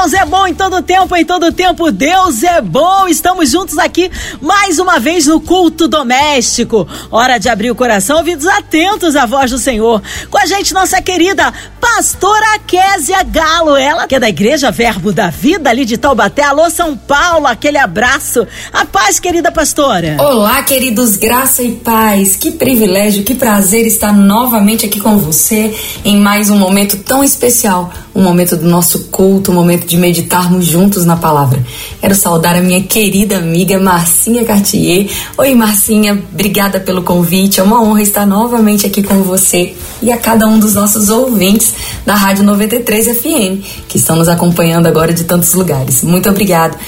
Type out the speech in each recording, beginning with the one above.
Deus é bom em todo tempo, em todo tempo Deus é bom. Estamos juntos aqui mais uma vez no culto doméstico. Hora de abrir o coração, ouvidos atentos à voz do Senhor. Com a gente, nossa querida pastora Késia Galo, ela que é da Igreja Verbo da Vida ali de Taubaté. Alô, São Paulo, aquele abraço. A paz, querida pastora. Olá, queridos, graça e paz. Que privilégio, que prazer estar novamente aqui com você em mais um momento tão especial, um momento do nosso culto, um momento de meditarmos juntos na palavra. Quero saudar a minha querida amiga Marcinha Cartier. Oi, Marcinha, obrigada pelo convite. É uma honra estar novamente aqui com você e a cada um dos nossos ouvintes da Rádio 93 FM, que estão nos acompanhando agora de tantos lugares. Muito obrigada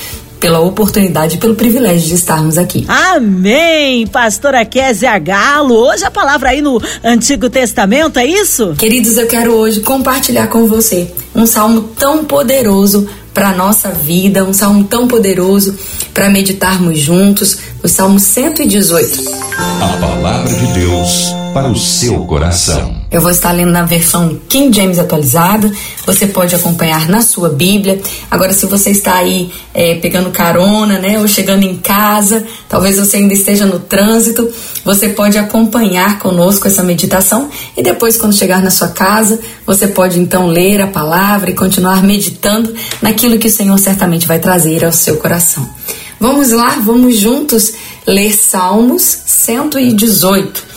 pela oportunidade e pelo privilégio de estarmos aqui. Amém! Pastora Kézia Galo, hoje a palavra aí no Antigo Testamento, é isso? Queridos, eu quero hoje compartilhar com você um salmo tão poderoso para nossa vida, um salmo tão poderoso para meditarmos juntos, o Salmo 118. A palavra de Deus para o seu coração. Eu vou estar lendo na versão King James atualizada. Você pode acompanhar na sua Bíblia. Agora, se você está aí é, pegando carona, né, ou chegando em casa, talvez você ainda esteja no trânsito, você pode acompanhar conosco essa meditação e depois, quando chegar na sua casa, você pode então ler a palavra e continuar meditando naquilo que o Senhor certamente vai trazer ao seu coração. Vamos lá, vamos juntos ler Salmos 118.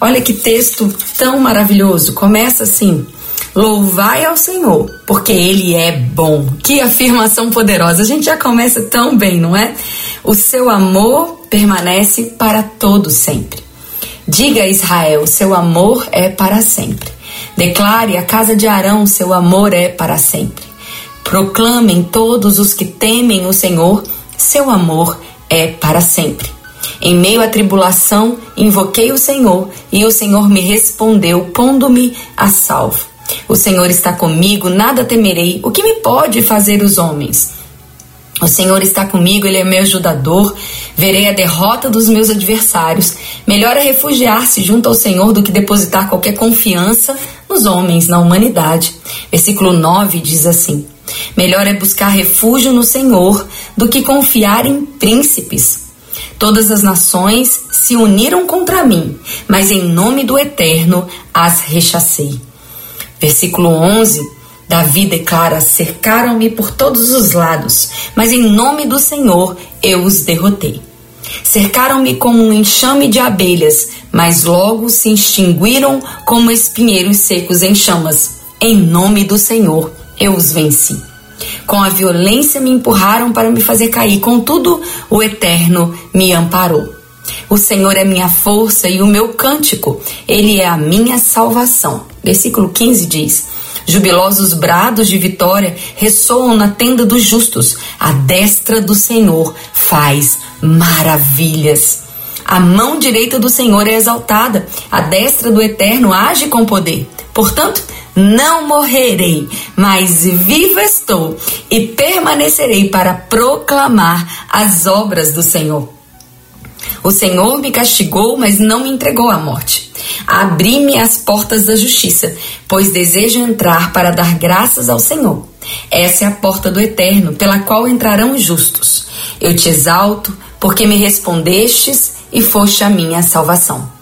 Olha que texto tão maravilhoso. Começa assim: Louvai ao Senhor, porque Ele é bom. Que afirmação poderosa. A gente já começa tão bem, não é? O seu amor permanece para todo sempre. Diga a Israel: seu amor é para sempre. Declare a casa de Arão: seu amor é para sempre. Proclamem todos os que temem o Senhor: seu amor é para sempre. Em meio à tribulação, invoquei o Senhor e o Senhor me respondeu, pondo-me a salvo. O Senhor está comigo, nada temerei. O que me pode fazer os homens? O Senhor está comigo, Ele é meu ajudador. Verei a derrota dos meus adversários. Melhor é refugiar-se junto ao Senhor do que depositar qualquer confiança nos homens, na humanidade. Versículo 9 diz assim: Melhor é buscar refúgio no Senhor do que confiar em príncipes. Todas as nações se uniram contra mim, mas em nome do Eterno as rechacei. Versículo 11. Davi declara: Cercaram-me por todos os lados, mas em nome do Senhor eu os derrotei. Cercaram-me como um enxame de abelhas, mas logo se extinguiram como espinheiros secos em chamas. Em nome do Senhor eu os venci. Com a violência me empurraram para me fazer cair, contudo, o Eterno me amparou. O Senhor é minha força e o meu cântico, ele é a minha salvação. Versículo 15 diz: Jubilosos brados de vitória ressoam na tenda dos justos, a destra do Senhor faz maravilhas. A mão direita do Senhor é exaltada, a destra do Eterno age com poder. Portanto, não morrerei, mas vivo estou e permanecerei para proclamar as obras do Senhor. O Senhor me castigou, mas não me entregou à morte. Abri-me as portas da justiça, pois desejo entrar para dar graças ao Senhor. Essa é a porta do eterno, pela qual entrarão os justos. Eu te exalto, porque me respondestes e foste a minha salvação.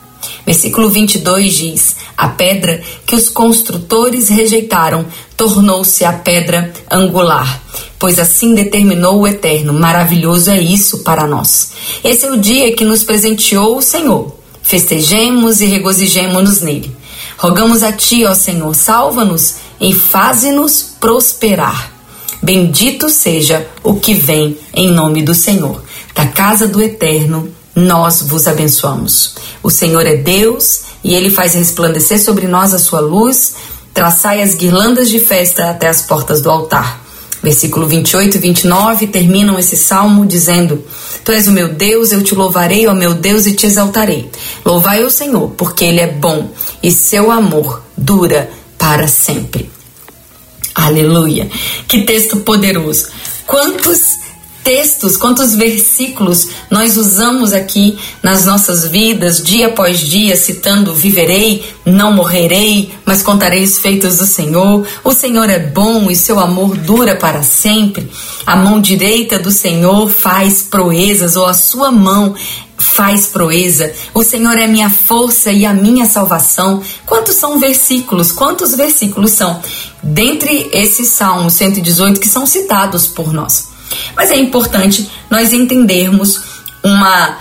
Versículo 22 diz: A pedra que os construtores rejeitaram tornou-se a pedra angular, pois assim determinou o Eterno. Maravilhoso é isso para nós. Esse é o dia que nos presenteou o Senhor. Festejemos e regozijemos-nos nele. Rogamos a Ti, ó Senhor, salva-nos e faze-nos prosperar. Bendito seja o que vem em nome do Senhor. Da casa do Eterno, nós vos abençoamos. O Senhor é Deus e ele faz resplandecer sobre nós a sua luz. Traçai as guirlandas de festa até as portas do altar. Versículo 28 e 29 terminam esse salmo dizendo: Tu és o meu Deus, eu te louvarei, ó meu Deus, e te exaltarei. Louvai o Senhor, porque ele é bom e seu amor dura para sempre. Aleluia! Que texto poderoso! Quantos textos, quantos versículos nós usamos aqui nas nossas vidas, dia após dia, citando: Viverei, não morrerei, mas contarei os feitos do Senhor. O Senhor é bom e seu amor dura para sempre. A mão direita do Senhor faz proezas, ou a sua mão faz proeza. O Senhor é minha força e a minha salvação. Quantos são versículos? Quantos versículos são dentre esses Salmos 118 que são citados por nós? Mas é importante nós entendermos uma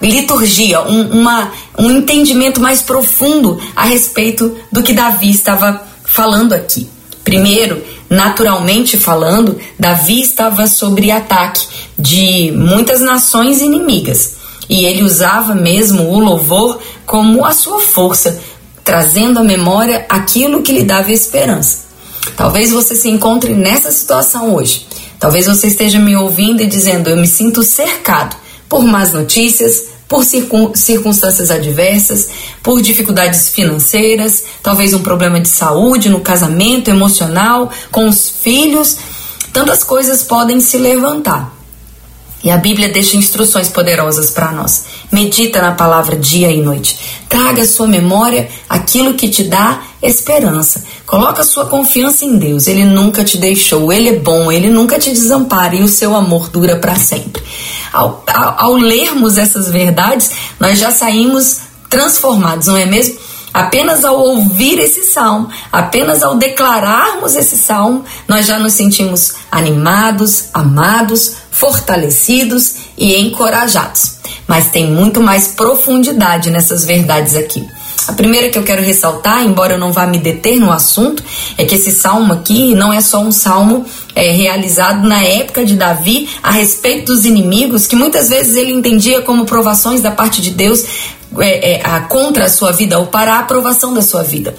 liturgia, um, uma, um entendimento mais profundo a respeito do que Davi estava falando aqui. Primeiro, naturalmente falando, Davi estava sob ataque de muitas nações inimigas e ele usava mesmo o louvor como a sua força, trazendo à memória aquilo que lhe dava esperança. Talvez você se encontre nessa situação hoje. Talvez você esteja me ouvindo e dizendo: Eu me sinto cercado por más notícias, por circunstâncias adversas, por dificuldades financeiras, talvez um problema de saúde no casamento, emocional, com os filhos. Tantas coisas podem se levantar. E a Bíblia deixa instruções poderosas para nós. Medita na palavra dia e noite. Traga à sua memória aquilo que te dá esperança. Coloca sua confiança em Deus. Ele nunca te deixou, ele é bom, ele nunca te desampara e o seu amor dura para sempre. Ao, ao, ao lermos essas verdades, nós já saímos transformados, não é mesmo? Apenas ao ouvir esse salmo, apenas ao declararmos esse salmo, nós já nos sentimos animados, amados, fortalecidos e encorajados. Mas tem muito mais profundidade nessas verdades aqui. A primeira que eu quero ressaltar, embora eu não vá me deter no assunto, é que esse salmo aqui não é só um salmo é, realizado na época de Davi a respeito dos inimigos, que muitas vezes ele entendia como provações da parte de Deus é, é, a, contra a sua vida ou para a aprovação da sua vida.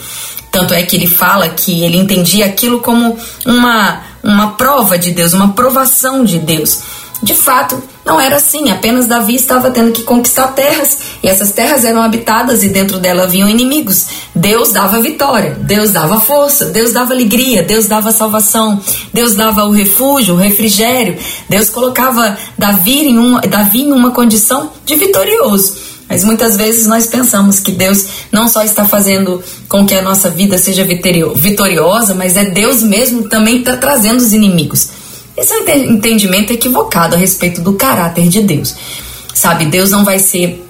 Tanto é que ele fala que ele entendia aquilo como uma, uma prova de Deus, uma provação de Deus. De fato, não era assim, apenas Davi estava tendo que conquistar terras e essas terras eram habitadas e dentro dela haviam inimigos. Deus dava vitória, Deus dava força, Deus dava alegria, Deus dava salvação, Deus dava o refúgio, o refrigério. Deus colocava Davi em uma, Davi em uma condição de vitorioso. Mas muitas vezes nós pensamos que Deus não só está fazendo com que a nossa vida seja vitoriosa, mas é Deus mesmo também está trazendo os inimigos. Esse é um entendimento equivocado a respeito do caráter de Deus. Sabe, Deus não vai ser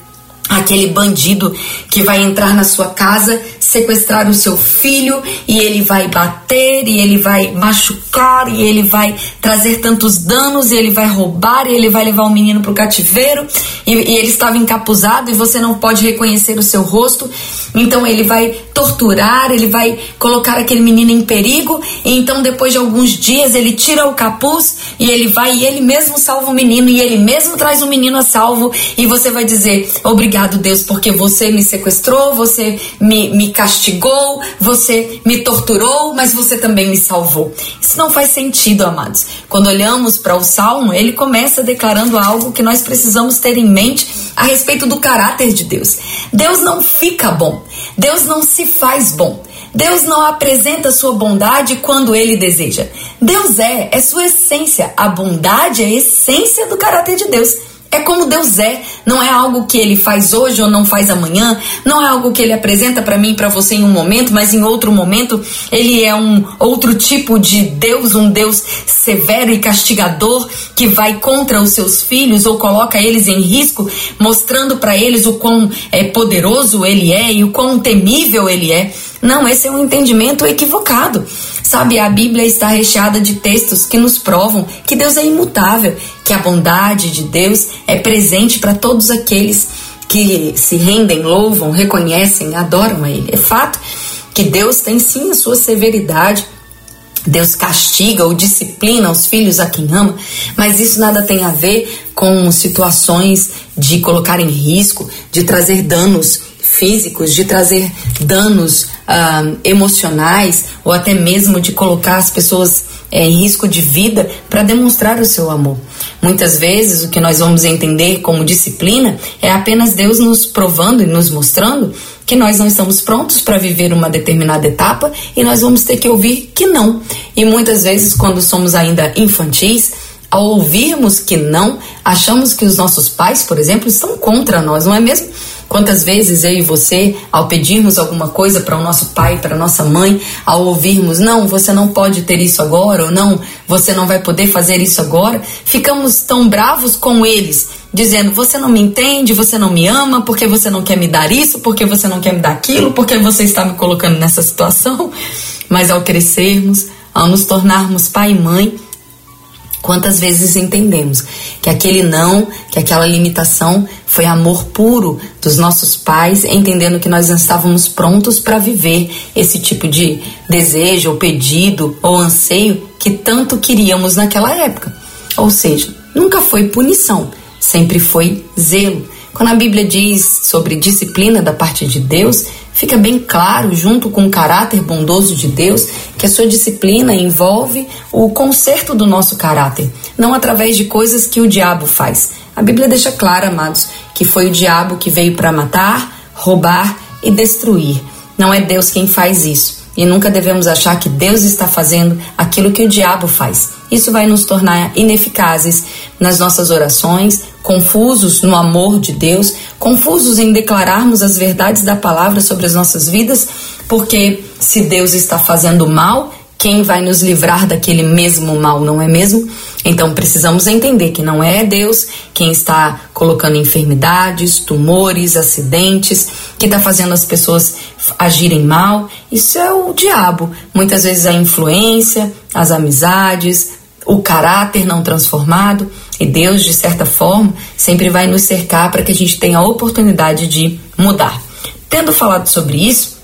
aquele bandido que vai entrar na sua casa, sequestrar o seu filho e ele vai bater e ele vai machucar e ele vai trazer tantos danos e ele vai roubar e ele vai levar o menino para o cativeiro. E, e ele estava encapuzado e você não pode reconhecer o seu rosto, então ele vai torturar, ele vai colocar aquele menino em perigo. E então depois de alguns dias ele tira o capuz e ele vai e ele mesmo salva o menino e ele mesmo traz o menino a salvo. E você vai dizer obrigado Deus, porque você me sequestrou, você me, me castigou, você me torturou, mas você também me salvou. Isso não faz sentido, amados. Quando olhamos para o Salmo, ele começa declarando algo que nós precisamos ter em mente a respeito do caráter de Deus. Deus não fica bom, Deus não se faz bom. Deus não apresenta sua bondade quando ele deseja. Deus é, é sua essência. A bondade é a essência do caráter de Deus. É como Deus é, não é algo que ele faz hoje ou não faz amanhã, não é algo que ele apresenta para mim e para você em um momento, mas em outro momento. Ele é um outro tipo de Deus, um Deus severo e castigador que vai contra os seus filhos ou coloca eles em risco, mostrando para eles o quão é, poderoso ele é e o quão temível ele é. Não, esse é um entendimento equivocado. Sabe, a Bíblia está recheada de textos que nos provam que Deus é imutável, que a bondade de Deus é presente para todos aqueles que se rendem, louvam, reconhecem, adoram a Ele. É fato que Deus tem sim a sua severidade. Deus castiga ou disciplina os filhos a quem ama, mas isso nada tem a ver com situações de colocar em risco, de trazer danos físicos, de trazer danos uh, emocionais ou até mesmo de colocar as pessoas é, em risco de vida para demonstrar o seu amor. Muitas vezes o que nós vamos entender como disciplina é apenas Deus nos provando e nos mostrando que nós não estamos prontos para viver uma determinada etapa e nós vamos ter que ouvir que não. E muitas vezes, quando somos ainda infantis, Ao ouvirmos que não, achamos que os nossos pais, por exemplo, estão contra nós, não é mesmo? Quantas vezes eu e você, ao pedirmos alguma coisa para o nosso pai, para nossa mãe, ao ouvirmos, não, você não pode ter isso agora, ou não, você não vai poder fazer isso agora, ficamos tão bravos com eles, dizendo, você não me entende, você não me ama, porque você não quer me dar isso, porque você não quer me dar aquilo, porque você está me colocando nessa situação. Mas ao crescermos, ao nos tornarmos pai e mãe, Quantas vezes entendemos que aquele não, que aquela limitação foi amor puro dos nossos pais, entendendo que nós não estávamos prontos para viver esse tipo de desejo, ou pedido, ou anseio que tanto queríamos naquela época. Ou seja, nunca foi punição, sempre foi zelo. Quando a Bíblia diz sobre disciplina da parte de Deus, fica bem claro, junto com o caráter bondoso de Deus, que a sua disciplina envolve o conserto do nosso caráter, não através de coisas que o diabo faz. A Bíblia deixa claro, amados, que foi o diabo que veio para matar, roubar e destruir. Não é Deus quem faz isso. E nunca devemos achar que Deus está fazendo aquilo que o diabo faz. Isso vai nos tornar ineficazes nas nossas orações, confusos no amor de Deus, confusos em declararmos as verdades da palavra sobre as nossas vidas, porque se Deus está fazendo mal, quem vai nos livrar daquele mesmo mal, não é mesmo? Então precisamos entender que não é Deus quem está colocando enfermidades, tumores, acidentes, que está fazendo as pessoas agirem mal. Isso é o diabo. Muitas vezes a influência, as amizades, o caráter não transformado. E Deus, de certa forma, sempre vai nos cercar para que a gente tenha a oportunidade de mudar. Tendo falado sobre isso,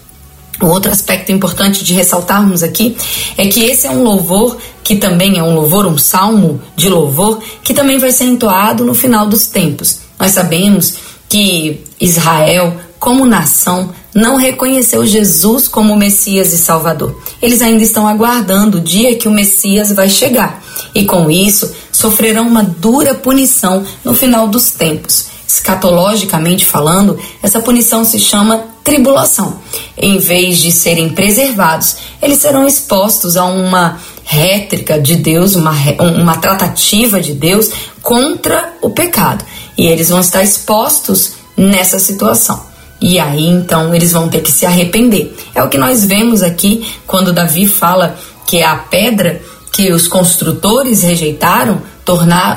o outro aspecto importante de ressaltarmos aqui é que esse é um louvor que também é um louvor, um salmo de louvor, que também vai ser entoado no final dos tempos. Nós sabemos que Israel, como nação, não reconheceu Jesus como Messias e Salvador. Eles ainda estão aguardando o dia que o Messias vai chegar. E com isso, sofrerão uma dura punição no final dos tempos. Escatologicamente falando, essa punição se chama tribulação. Em vez de serem preservados, eles serão expostos a uma rétrica de Deus, uma, uma tratativa de Deus contra o pecado. E eles vão estar expostos nessa situação. E aí então eles vão ter que se arrepender. É o que nós vemos aqui quando Davi fala que a pedra que os construtores rejeitaram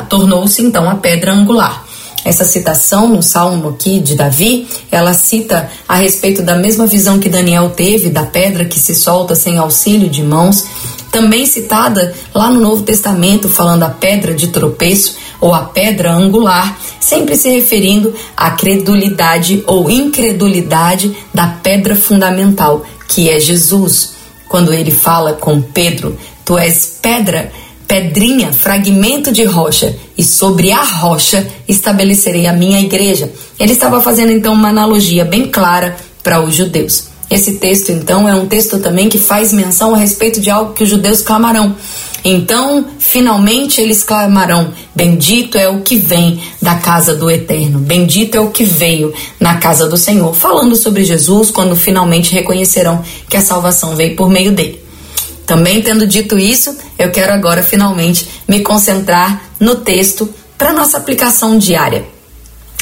tornou-se então a pedra angular. Essa citação no salmo aqui de Davi, ela cita a respeito da mesma visão que Daniel teve da pedra que se solta sem auxílio de mãos, também citada lá no Novo Testamento, falando a pedra de tropeço ou a pedra angular, sempre se referindo à credulidade ou incredulidade da pedra fundamental, que é Jesus. Quando ele fala com Pedro, tu és pedra pedrinha, fragmento de rocha, e sobre a rocha estabelecerei a minha igreja. Ele estava fazendo então uma analogia bem clara para os judeus. Esse texto, então, é um texto também que faz menção a respeito de algo que os judeus clamarão. Então, finalmente eles clamarão: Bendito é o que vem da casa do Eterno, bendito é o que veio na casa do Senhor. Falando sobre Jesus, quando finalmente reconhecerão que a salvação veio por meio dele. Também tendo dito isso, eu quero agora finalmente me concentrar no texto para nossa aplicação diária.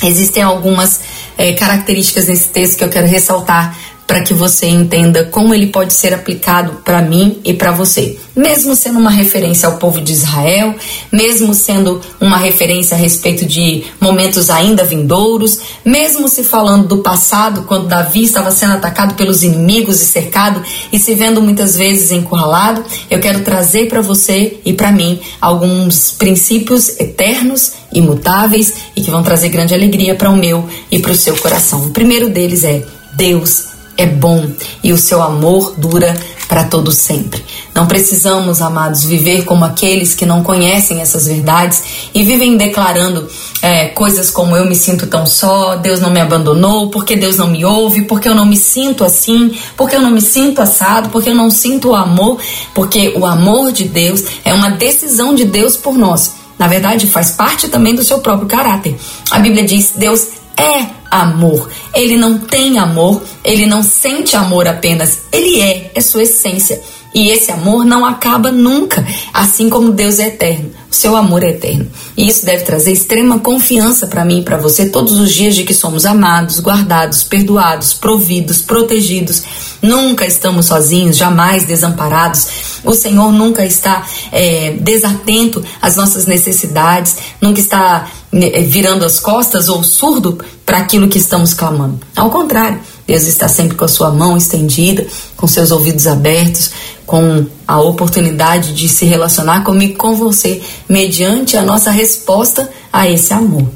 Existem algumas é, características nesse texto que eu quero ressaltar para que você entenda como ele pode ser aplicado para mim e para você. Mesmo sendo uma referência ao povo de Israel, mesmo sendo uma referência a respeito de momentos ainda vindouros, mesmo se falando do passado, quando Davi estava sendo atacado pelos inimigos e cercado e se vendo muitas vezes encurralado, eu quero trazer para você e para mim alguns princípios eternos, imutáveis e que vão trazer grande alegria para o meu e para o seu coração. O primeiro deles é Deus é bom e o seu amor dura para todo sempre. Não precisamos, amados, viver como aqueles que não conhecem essas verdades e vivem declarando é, coisas como eu me sinto tão só, Deus não me abandonou, porque Deus não me ouve, porque eu não me sinto assim, porque eu não me sinto assado, porque eu não sinto o amor, porque o amor de Deus é uma decisão de Deus por nós. Na verdade, faz parte também do seu próprio caráter. A Bíblia diz: Deus é amor. Ele não tem amor, ele não sente amor apenas, ele é, é sua essência. E esse amor não acaba nunca, assim como Deus é eterno. O seu amor é eterno. E isso deve trazer extrema confiança para mim e para você todos os dias de que somos amados, guardados, perdoados, providos, protegidos. Nunca estamos sozinhos, jamais desamparados. O Senhor nunca está é, desatento às nossas necessidades, nunca está virando as costas ou surdo para aquilo que estamos clamando. Ao contrário, Deus está sempre com a sua mão estendida, com seus ouvidos abertos, com a oportunidade de se relacionar comigo, com você, mediante a nossa resposta a esse amor.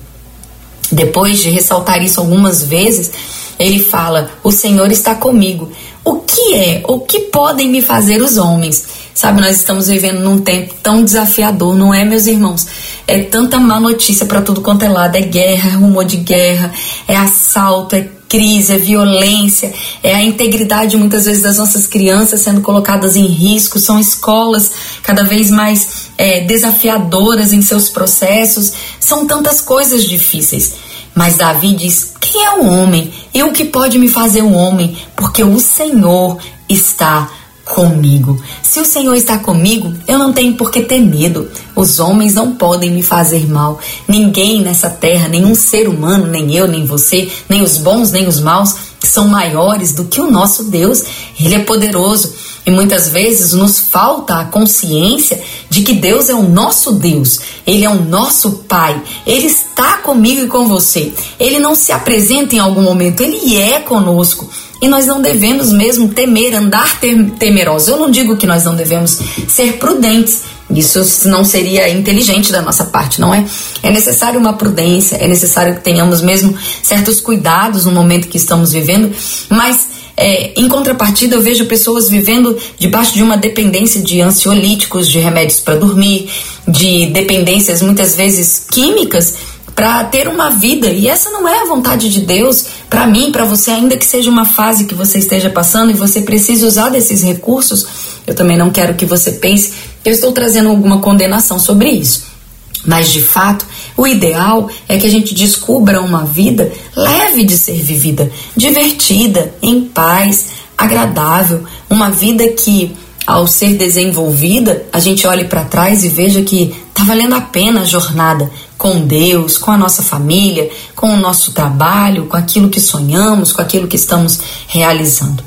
Depois de ressaltar isso algumas vezes, ele fala: O Senhor está comigo. O que é? O que podem me fazer os homens? Sabe, nós estamos vivendo num tempo tão desafiador, não é, meus irmãos? É tanta má notícia para tudo quanto é lado: é guerra, é rumor de guerra, é assalto, é crise, é violência, é a integridade muitas vezes das nossas crianças sendo colocadas em risco, são escolas cada vez mais é, desafiadoras em seus processos, são tantas coisas difíceis. Mas Davi diz: quem é o homem? E o que pode me fazer um homem? Porque o Senhor está comigo. Se o Senhor está comigo, eu não tenho por que ter medo. Os homens não podem me fazer mal. Ninguém nessa terra, nenhum ser humano, nem eu, nem você, nem os bons, nem os maus, são maiores do que o nosso Deus. Ele é poderoso. E muitas vezes nos falta a consciência de que Deus é o nosso Deus, Ele é o nosso Pai, Ele está comigo e com você. Ele não se apresenta em algum momento, Ele é conosco. E nós não devemos mesmo temer, andar temerosos. Eu não digo que nós não devemos ser prudentes. Isso não seria inteligente da nossa parte, não é? É necessário uma prudência, é necessário que tenhamos mesmo certos cuidados no momento que estamos vivendo, mas é, em contrapartida, eu vejo pessoas vivendo debaixo de uma dependência de ansiolíticos, de remédios para dormir, de dependências muitas vezes químicas para ter uma vida. E essa não é a vontade de Deus para mim, para você, ainda que seja uma fase que você esteja passando e você precise usar desses recursos. Eu também não quero que você pense que eu estou trazendo alguma condenação sobre isso. Mas de fato, o ideal é que a gente descubra uma vida leve de ser vivida, divertida, em paz, agradável, uma vida que ao ser desenvolvida, a gente olhe para trás e veja que está valendo a pena a jornada com Deus, com a nossa família, com o nosso trabalho, com aquilo que sonhamos, com aquilo que estamos realizando.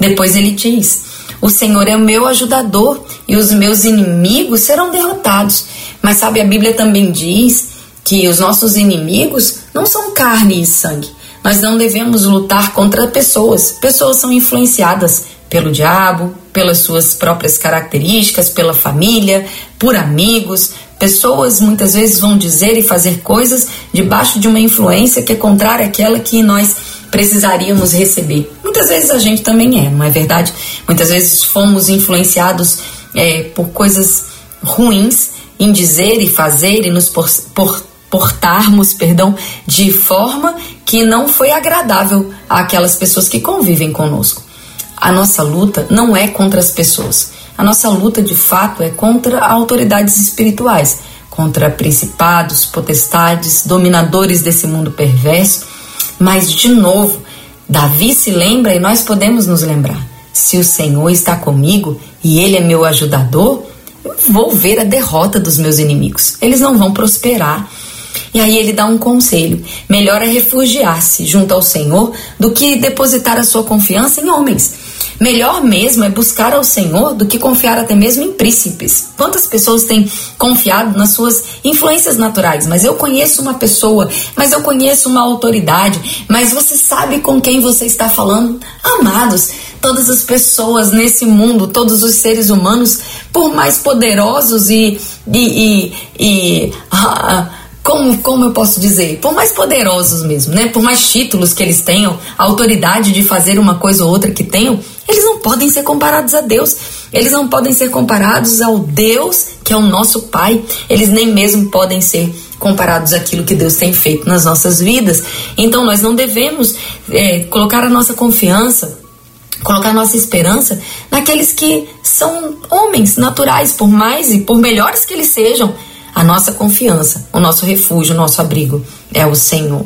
Depois ele diz: O Senhor é o meu ajudador e os meus inimigos serão derrotados. Mas sabe, a Bíblia também diz que os nossos inimigos não são carne e sangue. Nós não devemos lutar contra pessoas. Pessoas são influenciadas pelo diabo, pelas suas próprias características, pela família, por amigos. Pessoas muitas vezes vão dizer e fazer coisas debaixo de uma influência que é contrária àquela que nós precisaríamos receber. Muitas vezes a gente também é, não é verdade? Muitas vezes fomos influenciados é, por coisas ruins em dizer e fazer e nos por, por, portarmos, perdão, de forma que não foi agradável àquelas pessoas que convivem conosco. A nossa luta não é contra as pessoas. A nossa luta, de fato, é contra autoridades espirituais, contra principados, potestades, dominadores desse mundo perverso. Mas, de novo, Davi se lembra e nós podemos nos lembrar. Se o Senhor está comigo e Ele é meu ajudador, vou ver a derrota dos meus inimigos. Eles não vão prosperar. E aí ele dá um conselho: melhor é refugiar-se junto ao Senhor do que depositar a sua confiança em homens. Melhor mesmo é buscar ao Senhor do que confiar até mesmo em príncipes. Quantas pessoas têm confiado nas suas influências naturais? Mas eu conheço uma pessoa, mas eu conheço uma autoridade, mas você sabe com quem você está falando? Amados, todas as pessoas nesse mundo, todos os seres humanos, por mais poderosos e. e, e, e ah, como, como eu posso dizer, por mais poderosos mesmo, né? Por mais títulos que eles tenham, autoridade de fazer uma coisa ou outra que tenham, eles não podem ser comparados a Deus. Eles não podem ser comparados ao Deus que é o nosso Pai. Eles nem mesmo podem ser comparados àquilo que Deus tem feito nas nossas vidas. Então nós não devemos é, colocar a nossa confiança, colocar nossa esperança naqueles que são homens naturais, por mais e por melhores que eles sejam a nossa confiança, o nosso refúgio, o nosso abrigo é o Senhor.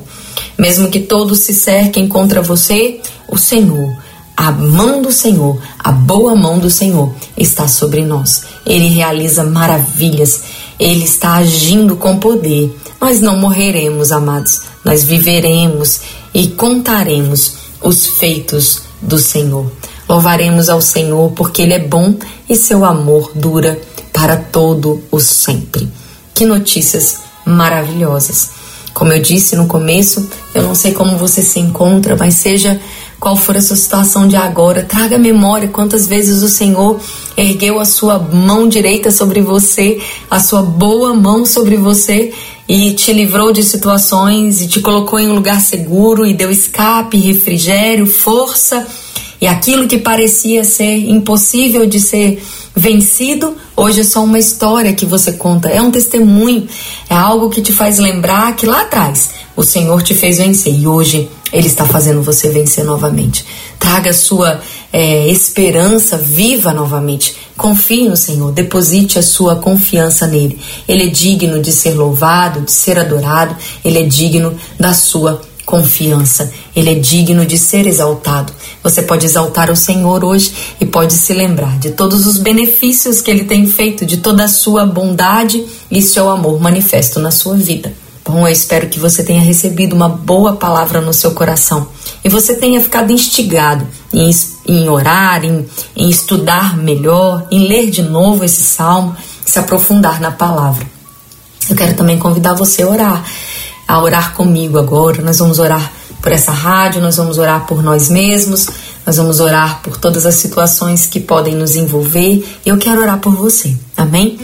Mesmo que todos se cerquem contra você, o Senhor a mão do Senhor, a boa mão do Senhor está sobre nós. Ele realiza maravilhas, ele está agindo com poder. Nós não morreremos, amados, nós viveremos e contaremos os feitos do Senhor. Louvaremos ao Senhor porque Ele é bom e seu amor dura para todo o sempre. Que notícias maravilhosas! Como eu disse no começo, eu não sei como você se encontra, mas seja qual for a sua situação de agora, traga memória quantas vezes o Senhor ergueu a sua mão direita sobre você, a sua boa mão sobre você e te livrou de situações e te colocou em um lugar seguro e deu escape, refrigério, força. E aquilo que parecia ser impossível de ser vencido, hoje é só uma história que você conta, é um testemunho, é algo que te faz lembrar que lá atrás o Senhor te fez vencer e hoje Ele está fazendo você vencer novamente. Traga sua é, esperança viva novamente. Confie no Senhor, deposite a sua confiança nele. Ele é digno de ser louvado, de ser adorado, ele é digno da sua confiança. Ele é digno de ser exaltado. Você pode exaltar o Senhor hoje e pode se lembrar de todos os benefícios que ele tem feito, de toda a sua bondade e seu amor manifesto na sua vida. Bom, eu espero que você tenha recebido uma boa palavra no seu coração e você tenha ficado instigado em, em orar, em, em estudar melhor, em ler de novo esse salmo, se aprofundar na palavra. Eu quero também convidar você a orar, a orar comigo agora. Nós vamos orar por essa rádio, nós vamos orar por nós mesmos, nós vamos orar por todas as situações que podem nos envolver. Eu quero orar por você. Amém?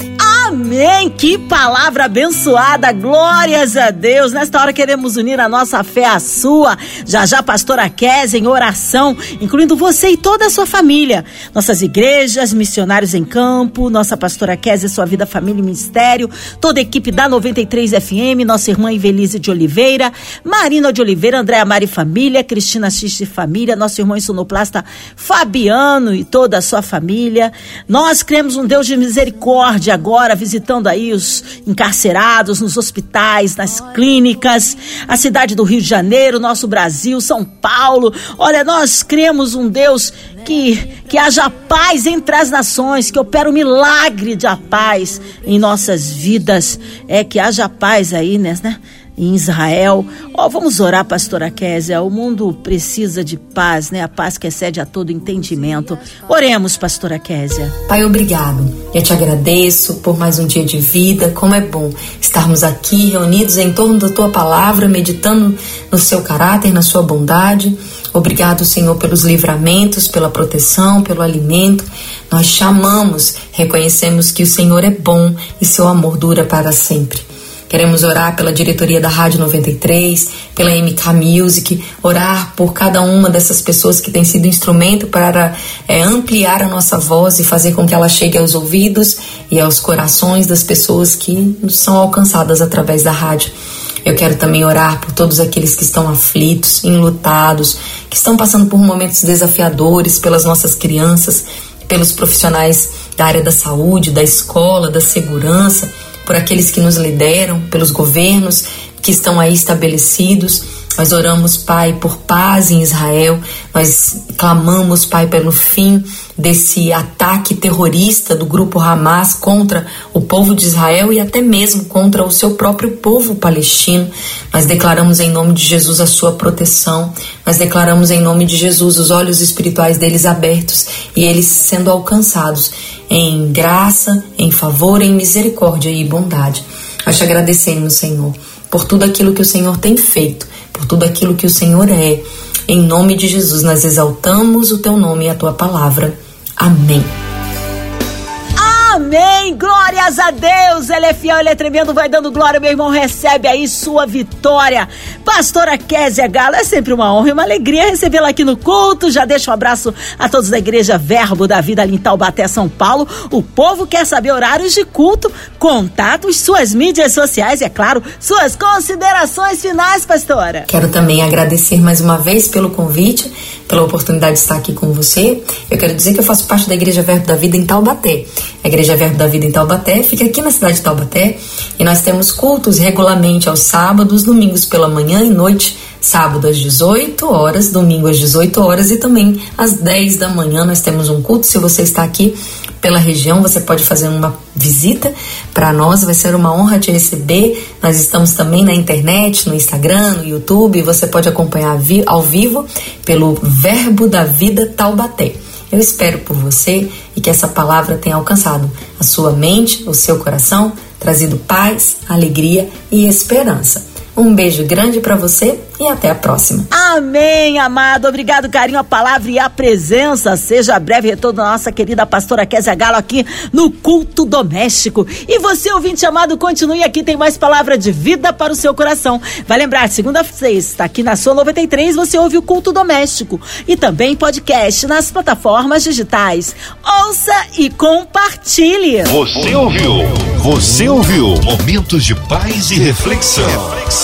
Amém! Que palavra abençoada! Glórias a Deus! Nesta hora queremos unir a nossa fé à sua. Já já, pastora Kézia, em oração, incluindo você e toda a sua família. Nossas igrejas, missionários em campo, nossa pastora Kézia, sua vida, família e ministério, toda a equipe da 93 FM, nossa irmã Ivelise de Oliveira, Marina de Oliveira, Andréa Mari Família, Cristina X de Família, nosso irmão sonoplasta Fabiano e toda a sua família. Nós cremos um Deus de misericórdia agora, visitando aí os encarcerados nos hospitais, nas clínicas, a cidade do Rio de Janeiro, nosso Brasil, São Paulo. Olha, nós cremos um Deus que, que haja paz entre as nações, que opera o um milagre de a paz em nossas vidas. É que haja paz aí, né? Em Israel. Oh, vamos orar, pastora Késia. O mundo precisa de paz, né? A paz que excede a todo entendimento. Oremos, pastora Késia. Pai, obrigado. Eu te agradeço por mais um dia de vida. Como é bom estarmos aqui reunidos em torno da tua palavra, meditando no seu caráter, na sua bondade. Obrigado, Senhor, pelos livramentos, pela proteção, pelo alimento. Nós chamamos, reconhecemos que o Senhor é bom e seu amor dura para sempre. Queremos orar pela diretoria da Rádio 93, pela MK Music, orar por cada uma dessas pessoas que tem sido instrumento para é, ampliar a nossa voz e fazer com que ela chegue aos ouvidos e aos corações das pessoas que são alcançadas através da rádio. Eu quero também orar por todos aqueles que estão aflitos, enlutados, que estão passando por momentos desafiadores, pelas nossas crianças, pelos profissionais da área da saúde, da escola, da segurança por aqueles que nos lideram, pelos governos que estão aí estabelecidos. Nós oramos, Pai, por paz em Israel. Nós clamamos, Pai, pelo fim desse ataque terrorista do grupo Hamas contra o povo de Israel e até mesmo contra o seu próprio povo palestino. Nós declaramos em nome de Jesus a sua proteção. Nós declaramos em nome de Jesus os olhos espirituais deles abertos e eles sendo alcançados em graça, em favor, em misericórdia e bondade. Nós te agradecemos, Senhor, por tudo aquilo que o Senhor tem feito, por tudo aquilo que o Senhor é. Em nome de Jesus, nós exaltamos o teu nome e a tua palavra. Amém. Amém. Glórias a Deus. Ele é fiel, ele é tremendo. Vai dando glória, meu irmão. Recebe aí sua vitória. Pastora Késia Galo, é sempre uma honra e uma alegria recebê-la aqui no culto. Já deixo um abraço a todos da Igreja Verbo da Vida ali em Taubaté, São Paulo. O povo quer saber horários de culto, contatos, suas mídias sociais e, é claro, suas considerações finais, pastora. Quero também agradecer mais uma vez pelo convite pela oportunidade de estar aqui com você. Eu quero dizer que eu faço parte da Igreja Verbo da Vida em Taubaté. A Igreja Verbo da Vida em Taubaté fica aqui na cidade de Taubaté e nós temos cultos regularmente aos sábados, domingos pela manhã e noite sábado às 18 horas, domingo às 18 horas e também às 10 da manhã nós temos um culto. Se você está aqui pela região, você pode fazer uma visita para nós, vai ser uma honra te receber. Nós estamos também na internet, no Instagram, no YouTube, você pode acompanhar ao vivo pelo Verbo da Vida Taubaté. Eu espero por você e que essa palavra tenha alcançado a sua mente, o seu coração, trazido paz, alegria e esperança. Um beijo grande para você e até a próxima. Amém, amado. Obrigado, carinho, a palavra e a presença. Seja breve retorno da nossa querida pastora Kézia Galo aqui no Culto Doméstico. E você, ouvinte amado, continue aqui, tem mais palavra de vida para o seu coração. Vai lembrar, segunda sexta, aqui na sua 93, você ouve o Culto Doméstico e também podcast nas plataformas digitais. Ouça e compartilhe. Você ouviu? Você ouviu? Momentos de paz e reflexão. reflexão.